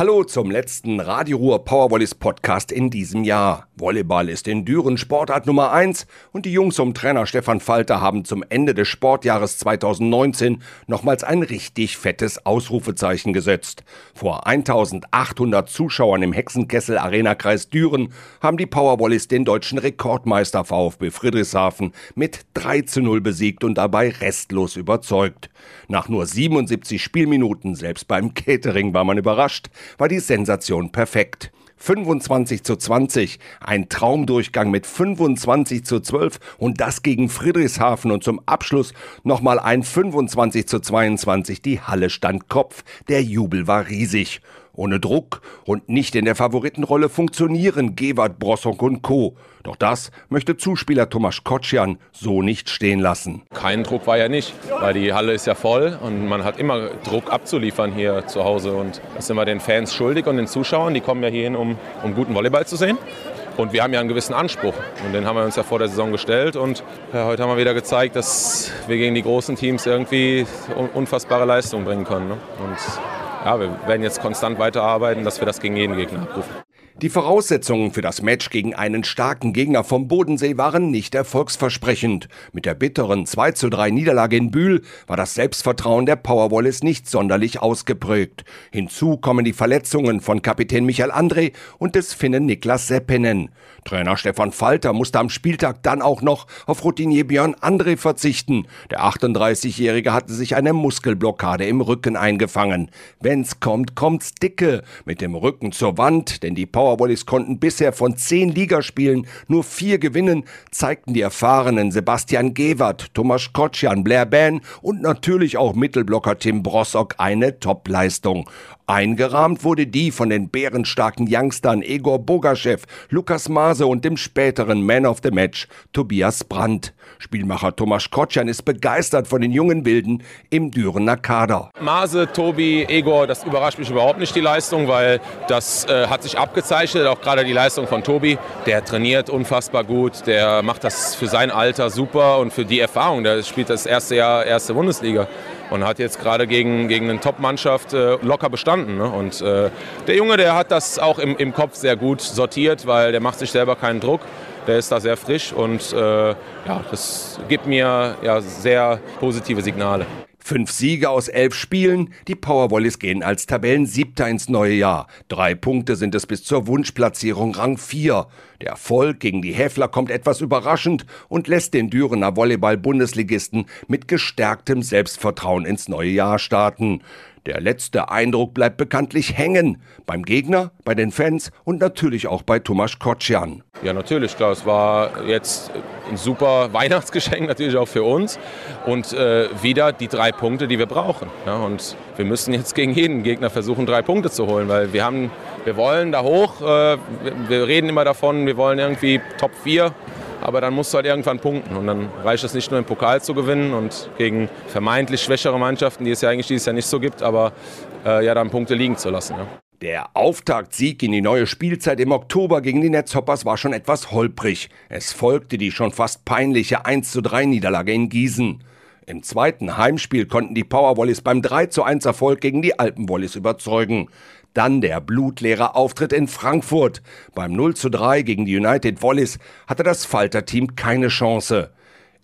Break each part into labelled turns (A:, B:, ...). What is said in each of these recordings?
A: Hallo zum letzten Radio Ruhr Powervolleys Podcast in diesem Jahr. Volleyball ist in Düren Sportart Nummer 1 und die Jungs um Trainer Stefan Falter haben zum Ende des Sportjahres 2019 nochmals ein richtig fettes Ausrufezeichen gesetzt. Vor 1800 Zuschauern im Hexenkessel Arena Kreis Düren haben die Powervolleys den deutschen Rekordmeister VfB Friedrichshafen mit 3 zu 0 besiegt und dabei restlos überzeugt. Nach nur 77 Spielminuten, selbst beim Catering war man überrascht, war die Sensation perfekt. 25 zu 20, ein Traumdurchgang mit 25 zu 12 und das gegen Friedrichshafen und zum Abschluss nochmal ein 25 zu 22. Die Halle stand Kopf, der Jubel war riesig. Ohne Druck und nicht in der Favoritenrolle funktionieren Gewart, Brossonk und Co. Doch das möchte Zuspieler Tomasz Kocian so nicht stehen lassen.
B: Kein Druck war ja nicht, weil die Halle ist ja voll und man hat immer Druck abzuliefern hier zu Hause. Und das sind wir den Fans schuldig und den Zuschauern, die kommen ja hierhin, um, um guten Volleyball zu sehen. Und wir haben ja einen gewissen Anspruch und den haben wir uns ja vor der Saison gestellt. Und ja, heute haben wir wieder gezeigt, dass wir gegen die großen Teams irgendwie unfassbare Leistungen bringen können. Ne? Und ja, wir werden jetzt konstant weiterarbeiten, dass wir das gegen jeden Gegner abrufen.
A: Die Voraussetzungen für das Match gegen einen starken Gegner vom Bodensee waren nicht erfolgsversprechend. Mit der bitteren 2 zu 3 Niederlage in Bühl war das Selbstvertrauen der Powerwallis nicht sonderlich ausgeprägt. Hinzu kommen die Verletzungen von Kapitän Michael André und des Finnen Niklas Seppinen. Trainer Stefan Falter musste am Spieltag dann auch noch auf Routinier Björn André verzichten. Der 38-Jährige hatte sich eine Muskelblockade im Rücken eingefangen. Wenn's kommt, kommt's dicke. Mit dem Rücken zur Wand, denn die Power Powerwallis konnten bisher von zehn Ligaspielen nur vier gewinnen, zeigten die erfahrenen Sebastian Gewert, Thomas Kotschan, Blair Ban und natürlich auch Mittelblocker Tim Brossock eine Topleistung. Eingerahmt wurde die von den bärenstarken Youngstern Egor Bogaschew, Lukas Maase und dem späteren Man of the Match Tobias Brandt. Spielmacher Tomasz Kotschan ist begeistert von den jungen Wilden im Dürener Kader.
B: Maase, Tobi, Egor, das überrascht mich überhaupt nicht die Leistung, weil das äh, hat sich abgezeichnet, auch gerade die Leistung von Tobi. Der trainiert unfassbar gut, der macht das für sein Alter super und für die Erfahrung. Der spielt das erste Jahr erste Bundesliga und hat jetzt gerade gegen, gegen eine Top-Mannschaft äh, locker bestanden. Ne? Und äh, der Junge, der hat das auch im, im Kopf sehr gut sortiert, weil der macht sich selber keinen Druck. Der ist da sehr frisch und äh, ja, das gibt mir ja, sehr positive Signale.
A: Fünf Siege aus elf Spielen, die Powerwallis gehen als Tabellensiebter ins neue Jahr. Drei Punkte sind es bis zur Wunschplatzierung Rang 4. Der Erfolg gegen die Häfler kommt etwas überraschend und lässt den Dürener Volleyball-Bundesligisten mit gestärktem Selbstvertrauen ins neue Jahr starten. Der letzte Eindruck bleibt bekanntlich hängen. Beim Gegner, bei den Fans und natürlich auch bei Tomasz Kocian.
B: Ja, natürlich, klar. Es war jetzt ein super Weihnachtsgeschenk natürlich auch für uns. Und äh, wieder die drei Punkte, die wir brauchen. Ja, und wir müssen jetzt gegen jeden Gegner versuchen, drei Punkte zu holen, weil wir haben, wir wollen da hoch. Äh, wir reden immer davon, wir wollen irgendwie Top 4 aber dann musst du halt irgendwann punkten. Und dann reicht es nicht nur im Pokal zu gewinnen und gegen vermeintlich schwächere Mannschaften, die es ja eigentlich dieses Jahr nicht so gibt, aber äh, ja dann Punkte liegen zu lassen. Ja.
A: Der Auftaktsieg in die neue Spielzeit im Oktober gegen die Netzhoppers war schon etwas holprig. Es folgte die schon fast peinliche 1 zu 3 Niederlage in Gießen. Im zweiten Heimspiel konnten die Powerwollies beim 3 zu 1 Erfolg gegen die Alpenwollies überzeugen. Dann der blutleere Auftritt in Frankfurt. Beim 0 zu 3 gegen die United Wallis hatte das Falter-Team keine Chance.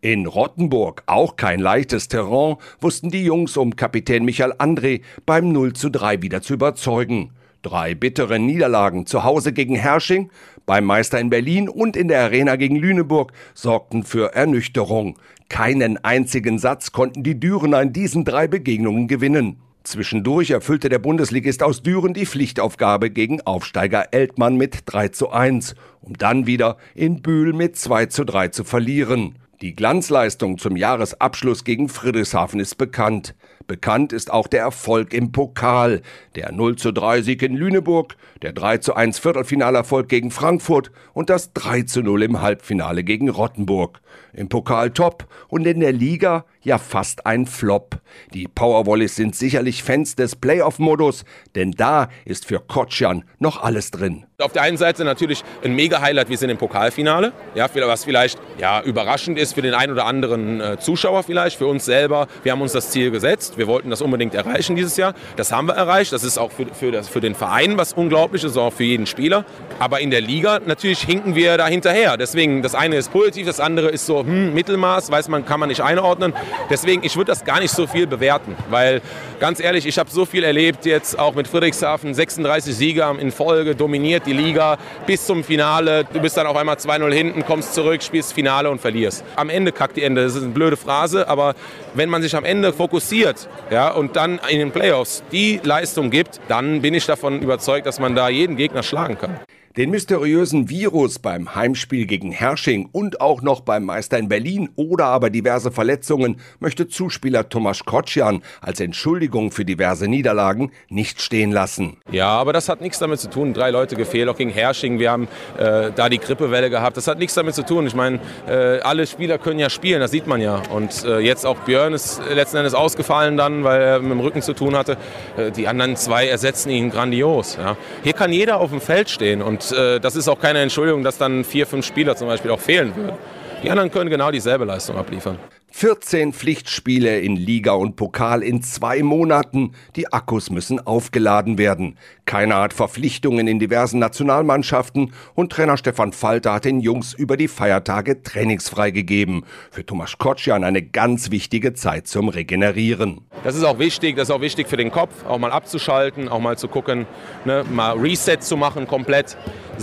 A: In Rottenburg, auch kein leichtes Terrain, wussten die Jungs um Kapitän Michael André beim 0 zu 3 wieder zu überzeugen. Drei bittere Niederlagen zu Hause gegen Hersching, beim Meister in Berlin und in der Arena gegen Lüneburg sorgten für Ernüchterung. Keinen einzigen Satz konnten die Dürener in diesen drei Begegnungen gewinnen. Zwischendurch erfüllte der Bundesligist aus Düren die Pflichtaufgabe gegen Aufsteiger Eltmann mit 3 zu 1, um dann wieder in Bühl mit 2 zu 3 zu verlieren. Die Glanzleistung zum Jahresabschluss gegen Friedrichshafen ist bekannt. Bekannt ist auch der Erfolg im Pokal, der 0 zu 3 Sieg in Lüneburg, der 3 zu 1 Viertelfinalerfolg gegen Frankfurt und das 3 zu 0 im Halbfinale gegen Rottenburg. Im Pokal top und in der Liga ja fast ein Flop. Die Powerwallis sind sicherlich Fans des Playoff-Modus, denn da ist für Kotschan noch alles drin.
B: Auf der einen Seite natürlich ein Mega-Highlight, wir sind im Pokalfinale, ja, was vielleicht ja, überraschend ist für den einen oder anderen äh, Zuschauer vielleicht, für uns selber. Wir haben uns das Ziel gesetzt, wir wollten das unbedingt erreichen dieses Jahr. Das haben wir erreicht, das ist auch für, für, das, für den Verein was unglaublich ist, auch für jeden Spieler. Aber in der Liga natürlich hinken wir da hinterher. Deswegen, das eine ist positiv, das andere ist so hm, Mittelmaß, weiß man, kann man nicht einordnen. Deswegen, ich würde das gar nicht so viel bewerten, weil ganz ehrlich, ich habe so viel erlebt jetzt auch mit Friedrichshafen, 36 Sieger in Folge, dominiert die Liga bis zum Finale. Du bist dann auf einmal 2-0 hinten, kommst zurück, spielst Finale und verlierst. Am Ende kackt die Ende. Das ist eine blöde Phrase, aber wenn man sich am Ende fokussiert ja, und dann in den Playoffs die Leistung gibt, dann bin ich davon überzeugt, dass man da jeden Gegner schlagen kann.
A: Den mysteriösen Virus beim Heimspiel gegen Hersching und auch noch beim Meister in Berlin oder aber diverse Verletzungen möchte Zuspieler Tomasz Kocian als Entschuldigung für diverse Niederlagen nicht stehen lassen.
B: Ja, aber das hat nichts damit zu tun. Drei Leute gefehlt, auch gegen Hersching. Wir haben äh, da die Grippewelle gehabt. Das hat nichts damit zu tun. Ich meine, äh, alle Spieler können ja spielen, das sieht man ja. Und äh, jetzt auch Björn ist letzten Endes ausgefallen dann, weil er mit dem Rücken zu tun hatte. Äh, die anderen zwei ersetzen ihn grandios. Ja. Hier kann jeder auf dem Feld stehen und äh, das ist auch keine Entschuldigung, dass dann vier, fünf Spieler zum Beispiel auch fehlen würden. Die anderen können genau dieselbe Leistung abliefern.
A: 14 Pflichtspiele in Liga und Pokal in zwei Monaten. Die Akkus müssen aufgeladen werden. Keiner hat Verpflichtungen in diversen Nationalmannschaften und Trainer Stefan Falter hat den Jungs über die Feiertage trainingsfrei gegeben. Für Thomas Kotschan eine ganz wichtige Zeit zum Regenerieren.
B: Das ist auch wichtig, das ist auch wichtig für den Kopf, auch mal abzuschalten, auch mal zu gucken, ne, mal Reset zu machen komplett,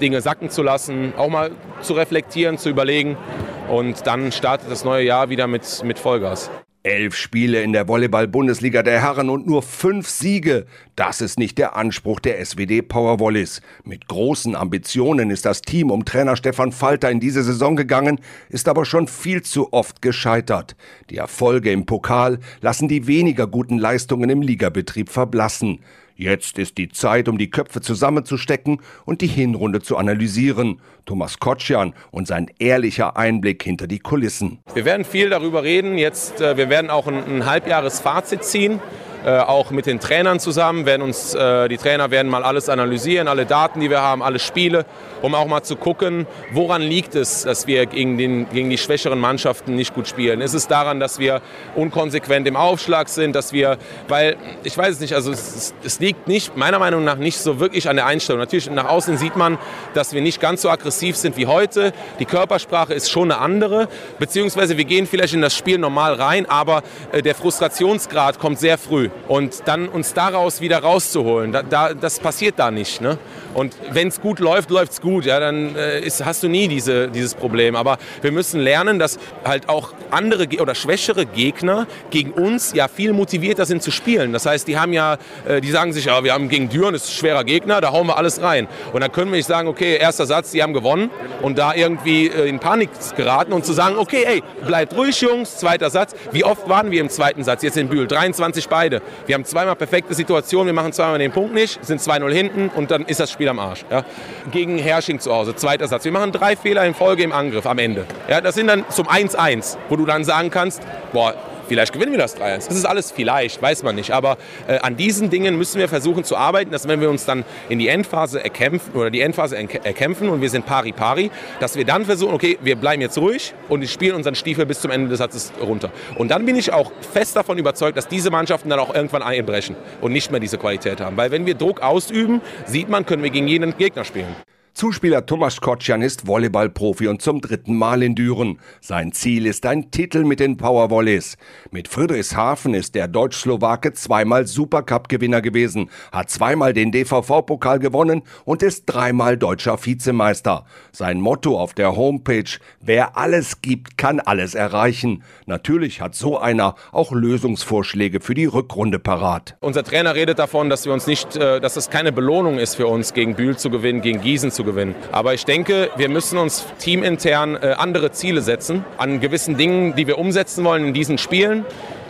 B: Dinge sacken zu lassen, auch mal zu reflektieren, zu überlegen. Und dann startet das neue Jahr wieder mit, mit Vollgas.
A: Elf Spiele in der Volleyball-Bundesliga der Herren und nur fünf Siege. Das ist nicht der Anspruch der SWD Powerwallis. Mit großen Ambitionen ist das Team um Trainer Stefan Falter in diese Saison gegangen, ist aber schon viel zu oft gescheitert. Die Erfolge im Pokal lassen die weniger guten Leistungen im Ligabetrieb verblassen. Jetzt ist die Zeit, um die Köpfe zusammenzustecken und die Hinrunde zu analysieren. Thomas Kotschan und sein ehrlicher Einblick hinter die Kulissen.
B: Wir werden viel darüber reden. Jetzt, äh, wir werden auch ein, ein Halbjahresfazit ziehen. Äh, auch mit den Trainern zusammen. Werden uns, äh, die Trainer werden mal alles analysieren, alle Daten, die wir haben, alle Spiele, um auch mal zu gucken, woran liegt es, dass wir gegen, den, gegen die schwächeren Mannschaften nicht gut spielen. Ist es daran, dass wir unkonsequent im Aufschlag sind, dass wir, weil ich weiß es nicht, also es, es liegt nicht, meiner Meinung nach nicht so wirklich an der Einstellung. Natürlich nach außen sieht man, dass wir nicht ganz so aggressiv sind wie heute. Die Körpersprache ist schon eine andere, beziehungsweise wir gehen vielleicht in das Spiel normal rein, aber äh, der Frustrationsgrad kommt sehr früh. Und dann uns daraus wieder rauszuholen, da, da, das passiert da nicht. Ne? Und wenn es gut läuft, läuft es gut. Ja, dann äh, ist, hast du nie diese, dieses Problem. Aber wir müssen lernen, dass halt auch andere oder schwächere Gegner gegen uns ja viel motivierter sind zu spielen. Das heißt, die haben ja, äh, die sagen sich, ja, wir haben gegen Düren, das ist ein schwerer Gegner, da hauen wir alles rein. Und dann können wir nicht sagen, okay, erster Satz, die haben gewonnen und da irgendwie äh, in Panik geraten und zu sagen, okay, ey, bleibt ruhig, Jungs, zweiter Satz. Wie oft waren wir im zweiten Satz jetzt in Bühl? 23 beide. Wir haben zweimal perfekte Situationen, wir machen zweimal den Punkt nicht, sind 2-0 hinten und dann ist das Spiel am Arsch. Ja. Gegen Hersching zu Hause, zweiter Satz. Wir machen drei Fehler in Folge im Angriff am Ende. Ja, das sind dann zum 1-1, wo du dann sagen kannst, boah, Vielleicht gewinnen wir das 3-1. Das ist alles vielleicht, weiß man nicht. Aber äh, an diesen Dingen müssen wir versuchen zu arbeiten, dass wenn wir uns dann in die Endphase erkämpfen oder die Endphase erkämpfen und wir sind pari pari, dass wir dann versuchen, okay, wir bleiben jetzt ruhig und spielen unseren Stiefel bis zum Ende des Satzes runter. Und dann bin ich auch fest davon überzeugt, dass diese Mannschaften dann auch irgendwann einbrechen und nicht mehr diese Qualität haben. Weil wenn wir Druck ausüben, sieht man, können wir gegen jeden Gegner spielen.
A: Zuspieler Tomasz Kocian ist Volleyballprofi und zum dritten Mal in Düren. Sein Ziel ist ein Titel mit den Powervolleys. Mit Friedrichshafen ist der Deutsch-Slowake zweimal Supercup-Gewinner gewesen, hat zweimal den DVV-Pokal gewonnen und ist dreimal deutscher Vizemeister. Sein Motto auf der Homepage, wer alles gibt, kann alles erreichen. Natürlich hat so einer auch Lösungsvorschläge für die Rückrunde parat.
B: Unser Trainer redet davon, dass wir uns nicht, äh, dass es keine Belohnung ist für uns, gegen Bühl zu gewinnen, gegen Gießen zu gewinnen. Aber ich denke, wir müssen uns teamintern äh, andere Ziele setzen an gewissen Dingen, die wir umsetzen wollen in diesen Spielen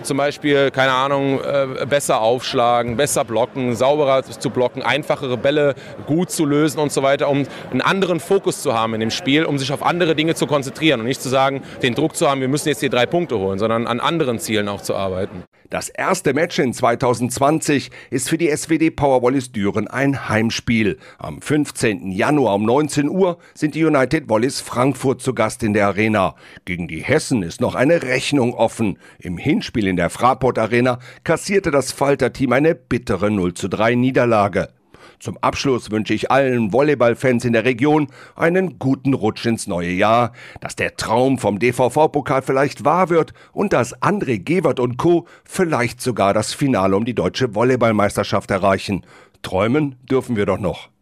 B: zum Beispiel, keine Ahnung, äh, besser aufschlagen, besser blocken, sauberer zu blocken, einfachere Bälle gut zu lösen und so weiter, um einen anderen Fokus zu haben in dem Spiel, um sich auf andere Dinge zu konzentrieren und nicht zu sagen, den Druck zu haben, wir müssen jetzt hier drei Punkte holen, sondern an anderen Zielen auch zu arbeiten.
A: Das erste Match in 2020 ist für die SWD Powerwallis Düren ein Heimspiel. Am 15. Januar um 19 Uhr sind die United Wallis Frankfurt zu Gast in der Arena. Gegen die Hessen ist noch eine Rechnung offen. Im Hinspiel in der Fraport Arena kassierte das Falter-Team eine bittere 0 zu 3 Niederlage. Zum Abschluss wünsche ich allen Volleyballfans in der Region einen guten Rutsch ins neue Jahr, dass der Traum vom DVV-Pokal vielleicht wahr wird und dass André Gewert und Co. vielleicht sogar das Finale um die deutsche Volleyballmeisterschaft erreichen. Träumen dürfen wir doch noch.